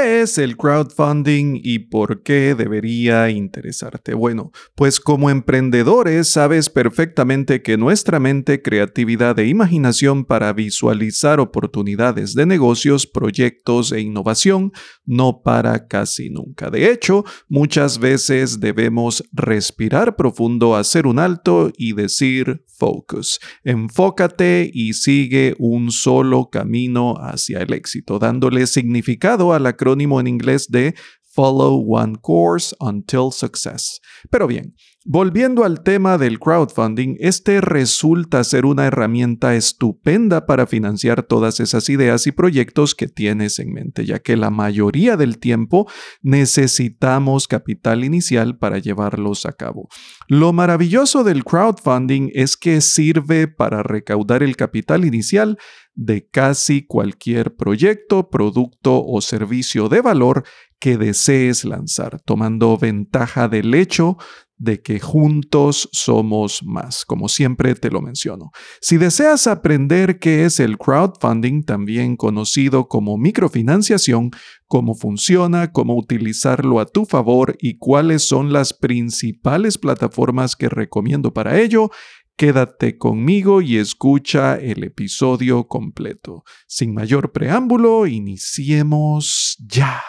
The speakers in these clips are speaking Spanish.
¿Qué es el crowdfunding y por qué debería interesarte? Bueno, pues como emprendedores sabes perfectamente que nuestra mente, creatividad e imaginación para visualizar oportunidades de negocios, proyectos e innovación no para casi nunca. De hecho, muchas veces debemos respirar profundo, hacer un alto y decir focus. Enfócate y sigue un solo camino hacia el éxito, dándole significado al acrónimo en inglés de Follow One Course Until Success. Pero bien, volviendo al tema del crowdfunding, este resulta ser una herramienta estupenda para financiar todas esas ideas y proyectos que tienes en mente, ya que la mayoría del tiempo necesitamos capital inicial para llevarlos a cabo. Lo maravilloso del crowdfunding es que sirve para recaudar el capital inicial de casi cualquier proyecto, producto o servicio de valor que desees lanzar, tomando ventaja del hecho de que juntos somos más, como siempre te lo menciono. Si deseas aprender qué es el crowdfunding, también conocido como microfinanciación, cómo funciona, cómo utilizarlo a tu favor y cuáles son las principales plataformas que recomiendo para ello, Quédate conmigo y escucha el episodio completo. Sin mayor preámbulo, iniciemos ya.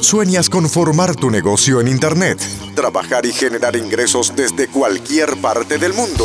¿Sueñas con formar tu negocio en Internet? Trabajar y generar ingresos desde cualquier parte del mundo.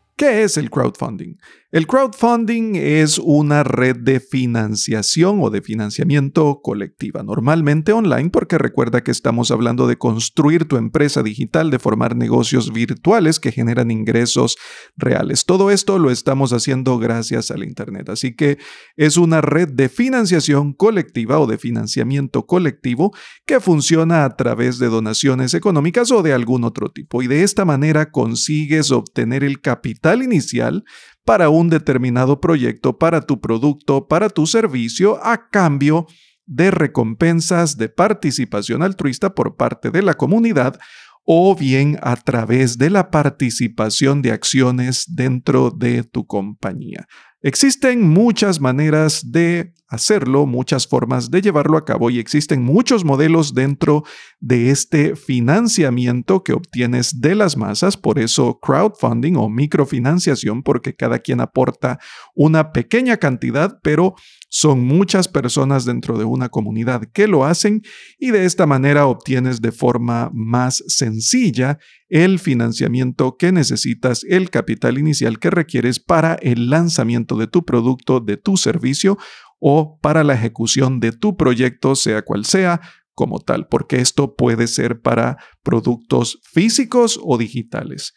¿qué es el crowdfunding? El crowdfunding es una red de financiación o de financiamiento colectiva, normalmente online porque recuerda que estamos hablando de construir tu empresa digital, de formar negocios virtuales que generan ingresos reales. Todo esto lo estamos haciendo gracias al Internet, así que es una red de financiación colectiva o de financiamiento colectivo que funciona a través de donaciones económicas o de algún otro tipo y de esta manera consigues obtener el capital inicial para un determinado proyecto, para tu producto, para tu servicio, a cambio de recompensas de participación altruista por parte de la comunidad o bien a través de la participación de acciones dentro de tu compañía. Existen muchas maneras de hacerlo, muchas formas de llevarlo a cabo y existen muchos modelos dentro de este financiamiento que obtienes de las masas, por eso crowdfunding o microfinanciación, porque cada quien aporta una pequeña cantidad, pero son muchas personas dentro de una comunidad que lo hacen y de esta manera obtienes de forma más sencilla el financiamiento que necesitas, el capital inicial que requieres para el lanzamiento de tu producto, de tu servicio o para la ejecución de tu proyecto, sea cual sea, como tal, porque esto puede ser para productos físicos o digitales.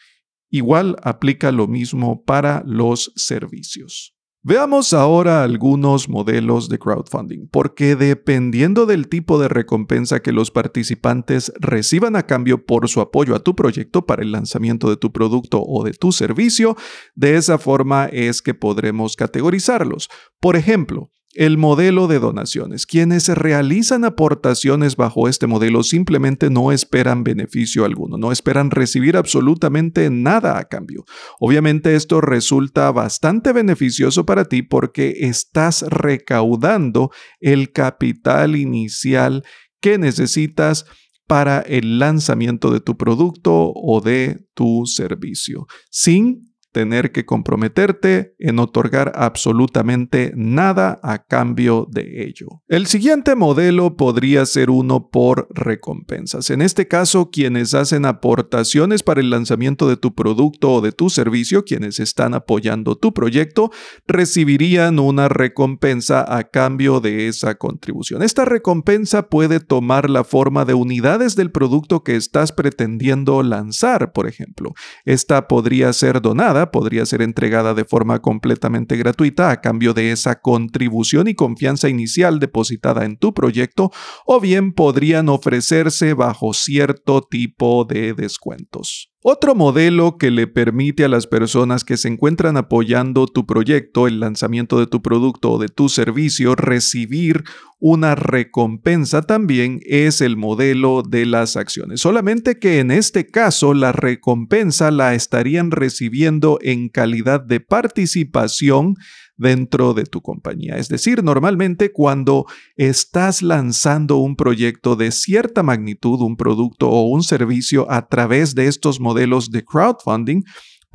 Igual aplica lo mismo para los servicios. Veamos ahora algunos modelos de crowdfunding, porque dependiendo del tipo de recompensa que los participantes reciban a cambio por su apoyo a tu proyecto para el lanzamiento de tu producto o de tu servicio, de esa forma es que podremos categorizarlos. Por ejemplo, el modelo de donaciones. Quienes realizan aportaciones bajo este modelo simplemente no esperan beneficio alguno, no esperan recibir absolutamente nada a cambio. Obviamente esto resulta bastante beneficioso para ti porque estás recaudando el capital inicial que necesitas para el lanzamiento de tu producto o de tu servicio, sin tener que comprometerte en otorgar absolutamente nada a cambio de ello. El siguiente modelo podría ser uno por recompensas. En este caso, quienes hacen aportaciones para el lanzamiento de tu producto o de tu servicio, quienes están apoyando tu proyecto, recibirían una recompensa a cambio de esa contribución. Esta recompensa puede tomar la forma de unidades del producto que estás pretendiendo lanzar, por ejemplo. Esta podría ser donada podría ser entregada de forma completamente gratuita a cambio de esa contribución y confianza inicial depositada en tu proyecto, o bien podrían ofrecerse bajo cierto tipo de descuentos. Otro modelo que le permite a las personas que se encuentran apoyando tu proyecto, el lanzamiento de tu producto o de tu servicio, recibir una recompensa también es el modelo de las acciones. Solamente que en este caso la recompensa la estarían recibiendo en calidad de participación dentro de tu compañía. Es decir, normalmente cuando estás lanzando un proyecto de cierta magnitud, un producto o un servicio a través de estos modelos de crowdfunding,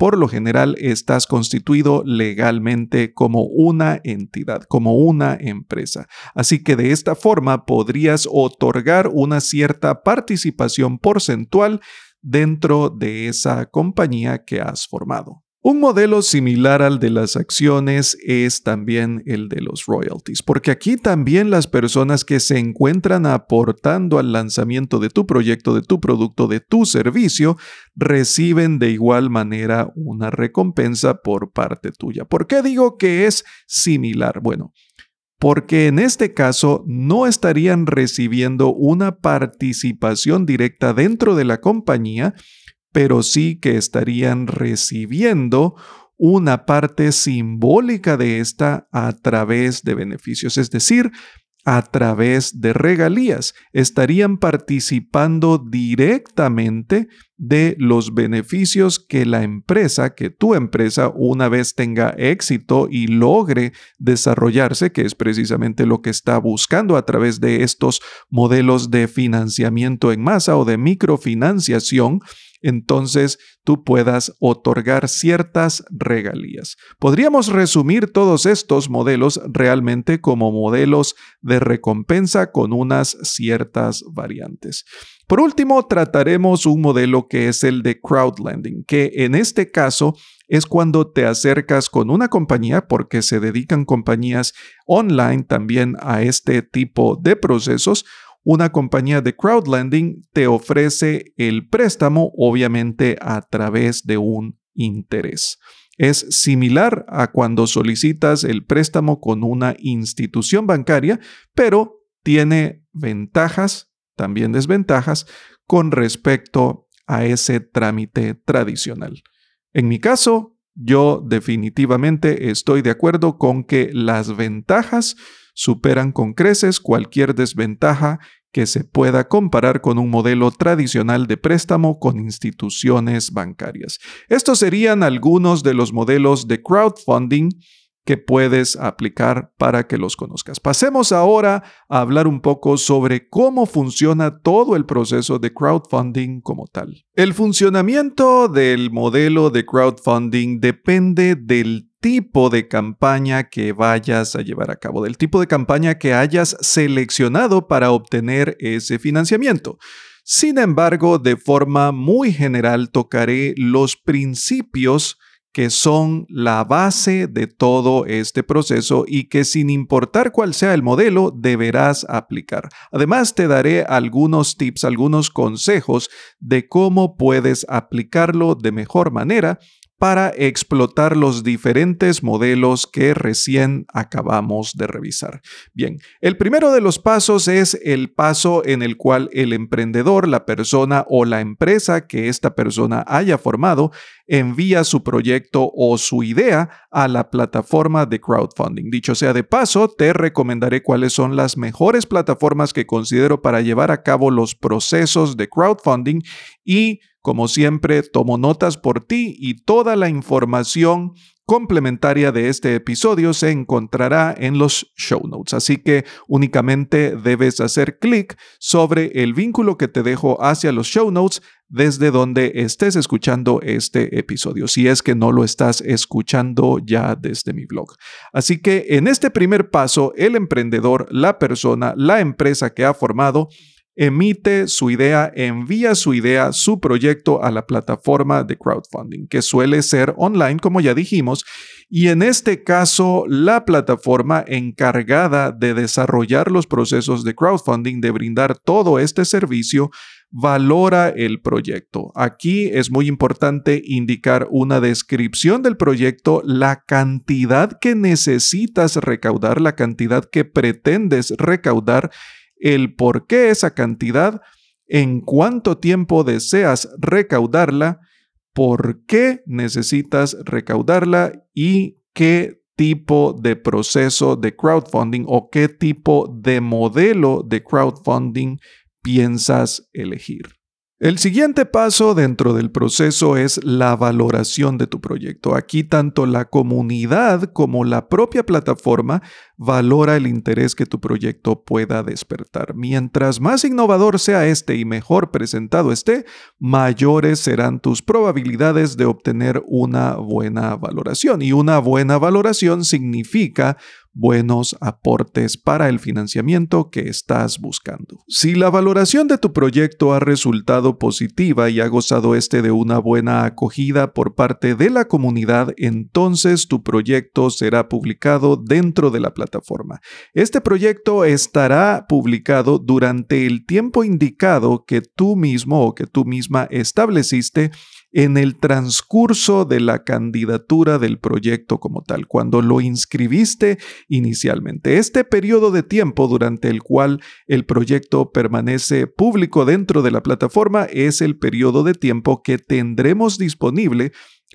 por lo general estás constituido legalmente como una entidad, como una empresa. Así que de esta forma podrías otorgar una cierta participación porcentual dentro de esa compañía que has formado. Un modelo similar al de las acciones es también el de los royalties, porque aquí también las personas que se encuentran aportando al lanzamiento de tu proyecto, de tu producto, de tu servicio, reciben de igual manera una recompensa por parte tuya. ¿Por qué digo que es similar? Bueno, porque en este caso no estarían recibiendo una participación directa dentro de la compañía, pero sí que estarían recibiendo una parte simbólica de esta a través de beneficios, es decir, a través de regalías. Estarían participando directamente de los beneficios que la empresa, que tu empresa una vez tenga éxito y logre desarrollarse, que es precisamente lo que está buscando a través de estos modelos de financiamiento en masa o de microfinanciación, entonces tú puedas otorgar ciertas regalías. Podríamos resumir todos estos modelos realmente como modelos de recompensa con unas ciertas variantes. Por último, trataremos un modelo que es el de crowdlending, que en este caso es cuando te acercas con una compañía, porque se dedican compañías online también a este tipo de procesos, una compañía de crowdlending te ofrece el préstamo, obviamente a través de un interés. Es similar a cuando solicitas el préstamo con una institución bancaria, pero tiene ventajas, también desventajas, con respecto a ese trámite tradicional. En mi caso, yo definitivamente estoy de acuerdo con que las ventajas superan con creces cualquier desventaja que se pueda comparar con un modelo tradicional de préstamo con instituciones bancarias. Estos serían algunos de los modelos de crowdfunding que puedes aplicar para que los conozcas. Pasemos ahora a hablar un poco sobre cómo funciona todo el proceso de crowdfunding como tal. El funcionamiento del modelo de crowdfunding depende del tipo de campaña que vayas a llevar a cabo, del tipo de campaña que hayas seleccionado para obtener ese financiamiento. Sin embargo, de forma muy general tocaré los principios que son la base de todo este proceso y que sin importar cuál sea el modelo deberás aplicar. Además te daré algunos tips, algunos consejos de cómo puedes aplicarlo de mejor manera para explotar los diferentes modelos que recién acabamos de revisar. Bien, el primero de los pasos es el paso en el cual el emprendedor, la persona o la empresa que esta persona haya formado, envía su proyecto o su idea a la plataforma de crowdfunding. Dicho sea de paso, te recomendaré cuáles son las mejores plataformas que considero para llevar a cabo los procesos de crowdfunding y como siempre, tomo notas por ti y toda la información complementaria de este episodio se encontrará en los show notes. Así que únicamente debes hacer clic sobre el vínculo que te dejo hacia los show notes desde donde estés escuchando este episodio, si es que no lo estás escuchando ya desde mi blog. Así que en este primer paso, el emprendedor, la persona, la empresa que ha formado, emite su idea, envía su idea, su proyecto a la plataforma de crowdfunding, que suele ser online, como ya dijimos, y en este caso la plataforma encargada de desarrollar los procesos de crowdfunding, de brindar todo este servicio, valora el proyecto. Aquí es muy importante indicar una descripción del proyecto, la cantidad que necesitas recaudar, la cantidad que pretendes recaudar, el por qué esa cantidad, en cuánto tiempo deseas recaudarla, por qué necesitas recaudarla y qué tipo de proceso de crowdfunding o qué tipo de modelo de crowdfunding piensas elegir. El siguiente paso dentro del proceso es la valoración de tu proyecto. Aquí tanto la comunidad como la propia plataforma valora el interés que tu proyecto pueda despertar. Mientras más innovador sea este y mejor presentado esté, mayores serán tus probabilidades de obtener una buena valoración. Y una buena valoración significa buenos aportes para el financiamiento que estás buscando. Si la valoración de tu proyecto ha resultado positiva y ha gozado este de una buena acogida por parte de la comunidad, entonces tu proyecto será publicado dentro de la plataforma. Este proyecto estará publicado durante el tiempo indicado que tú mismo o que tú misma estableciste en el transcurso de la candidatura del proyecto como tal, cuando lo inscribiste inicialmente. Este periodo de tiempo durante el cual el proyecto permanece público dentro de la plataforma es el periodo de tiempo que tendremos disponible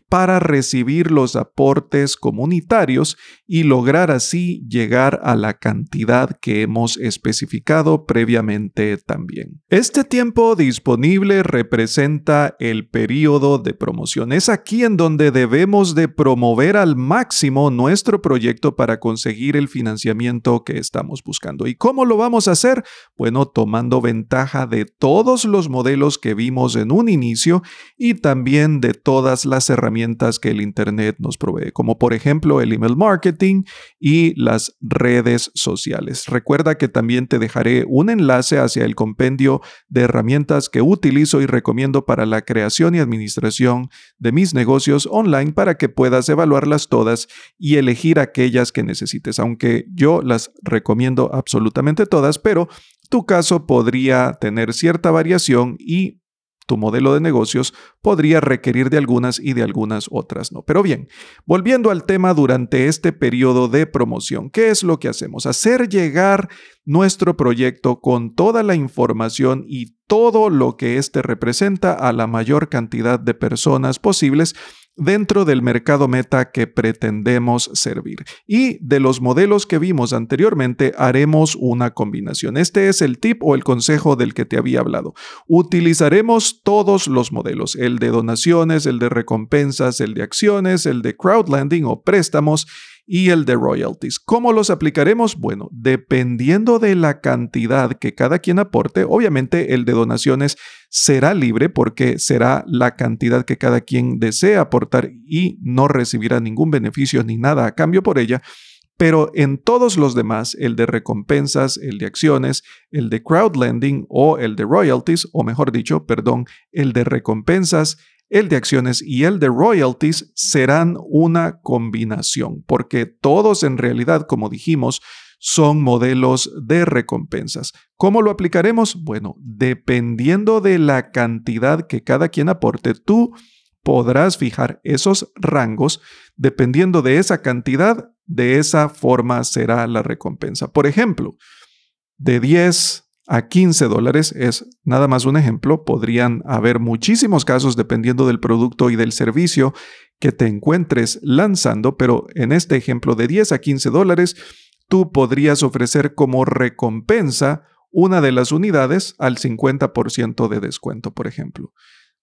para recibir los aportes comunitarios y lograr así llegar a la cantidad que hemos especificado previamente también. Este tiempo disponible representa el periodo de promoción. Es aquí en donde debemos de promover al máximo nuestro proyecto para conseguir el financiamiento que estamos buscando. ¿Y cómo lo vamos a hacer? Bueno, tomando ventaja de todos los modelos que vimos en un inicio y también de todas las herramientas herramientas que el Internet nos provee, como por ejemplo el email marketing y las redes sociales. Recuerda que también te dejaré un enlace hacia el compendio de herramientas que utilizo y recomiendo para la creación y administración de mis negocios online para que puedas evaluarlas todas y elegir aquellas que necesites, aunque yo las recomiendo absolutamente todas, pero tu caso podría tener cierta variación y tu modelo de negocios podría requerir de algunas y de algunas otras no. Pero bien, volviendo al tema durante este periodo de promoción, ¿qué es lo que hacemos? Hacer llegar nuestro proyecto con toda la información y todo lo que éste representa a la mayor cantidad de personas posibles dentro del mercado meta que pretendemos servir. Y de los modelos que vimos anteriormente, haremos una combinación. Este es el tip o el consejo del que te había hablado. Utilizaremos todos los modelos, el de donaciones, el de recompensas, el de acciones, el de crowdlending o préstamos y el de royalties. ¿Cómo los aplicaremos? Bueno, dependiendo de la cantidad que cada quien aporte, obviamente el de donaciones será libre porque será la cantidad que cada quien desea aportar y no recibirá ningún beneficio ni nada a cambio por ella. Pero en todos los demás, el de recompensas, el de acciones, el de crowdlending o el de royalties, o mejor dicho, perdón, el de recompensas, el de acciones y el de royalties serán una combinación, porque todos en realidad, como dijimos, son modelos de recompensas. ¿Cómo lo aplicaremos? Bueno, dependiendo de la cantidad que cada quien aporte, tú podrás fijar esos rangos. Dependiendo de esa cantidad, de esa forma será la recompensa. Por ejemplo, de 10 a 15 dólares es nada más un ejemplo. Podrían haber muchísimos casos dependiendo del producto y del servicio que te encuentres lanzando, pero en este ejemplo de 10 a 15 dólares, tú podrías ofrecer como recompensa una de las unidades al 50% de descuento, por ejemplo.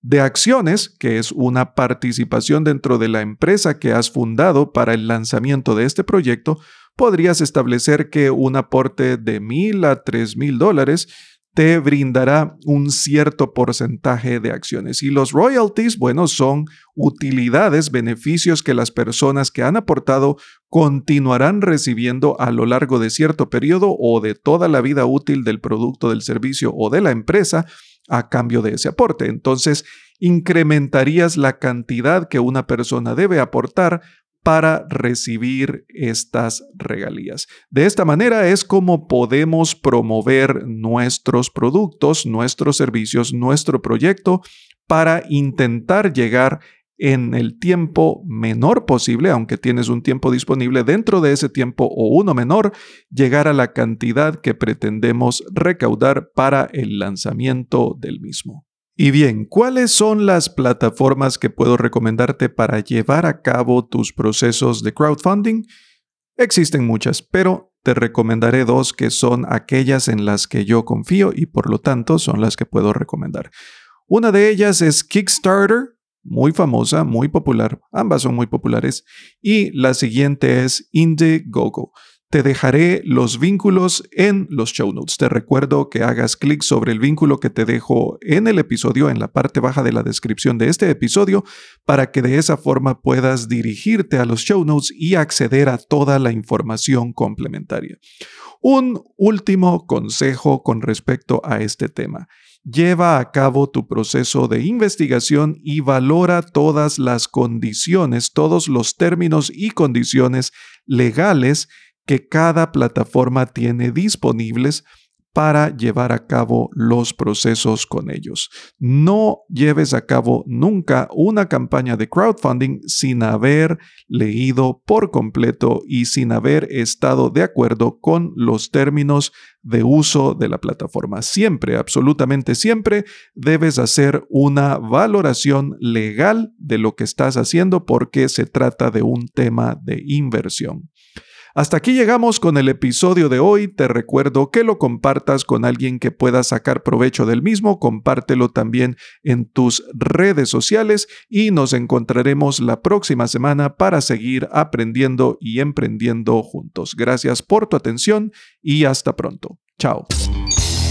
De acciones, que es una participación dentro de la empresa que has fundado para el lanzamiento de este proyecto, podrías establecer que un aporte de mil a tres mil dólares te brindará un cierto porcentaje de acciones. Y los royalties, bueno, son utilidades, beneficios que las personas que han aportado continuarán recibiendo a lo largo de cierto periodo o de toda la vida útil del producto, del servicio o de la empresa a cambio de ese aporte. Entonces, incrementarías la cantidad que una persona debe aportar para recibir estas regalías. De esta manera es como podemos promover nuestros productos, nuestros servicios, nuestro proyecto para intentar llegar en el tiempo menor posible, aunque tienes un tiempo disponible dentro de ese tiempo o uno menor, llegar a la cantidad que pretendemos recaudar para el lanzamiento del mismo. Y bien, ¿cuáles son las plataformas que puedo recomendarte para llevar a cabo tus procesos de crowdfunding? Existen muchas, pero te recomendaré dos que son aquellas en las que yo confío y por lo tanto son las que puedo recomendar. Una de ellas es Kickstarter, muy famosa, muy popular, ambas son muy populares, y la siguiente es Indiegogo. Te dejaré los vínculos en los show notes. Te recuerdo que hagas clic sobre el vínculo que te dejo en el episodio, en la parte baja de la descripción de este episodio, para que de esa forma puedas dirigirte a los show notes y acceder a toda la información complementaria. Un último consejo con respecto a este tema. Lleva a cabo tu proceso de investigación y valora todas las condiciones, todos los términos y condiciones legales que cada plataforma tiene disponibles para llevar a cabo los procesos con ellos. No lleves a cabo nunca una campaña de crowdfunding sin haber leído por completo y sin haber estado de acuerdo con los términos de uso de la plataforma. Siempre, absolutamente siempre, debes hacer una valoración legal de lo que estás haciendo porque se trata de un tema de inversión. Hasta aquí llegamos con el episodio de hoy. Te recuerdo que lo compartas con alguien que pueda sacar provecho del mismo. Compártelo también en tus redes sociales y nos encontraremos la próxima semana para seguir aprendiendo y emprendiendo juntos. Gracias por tu atención y hasta pronto. Chao.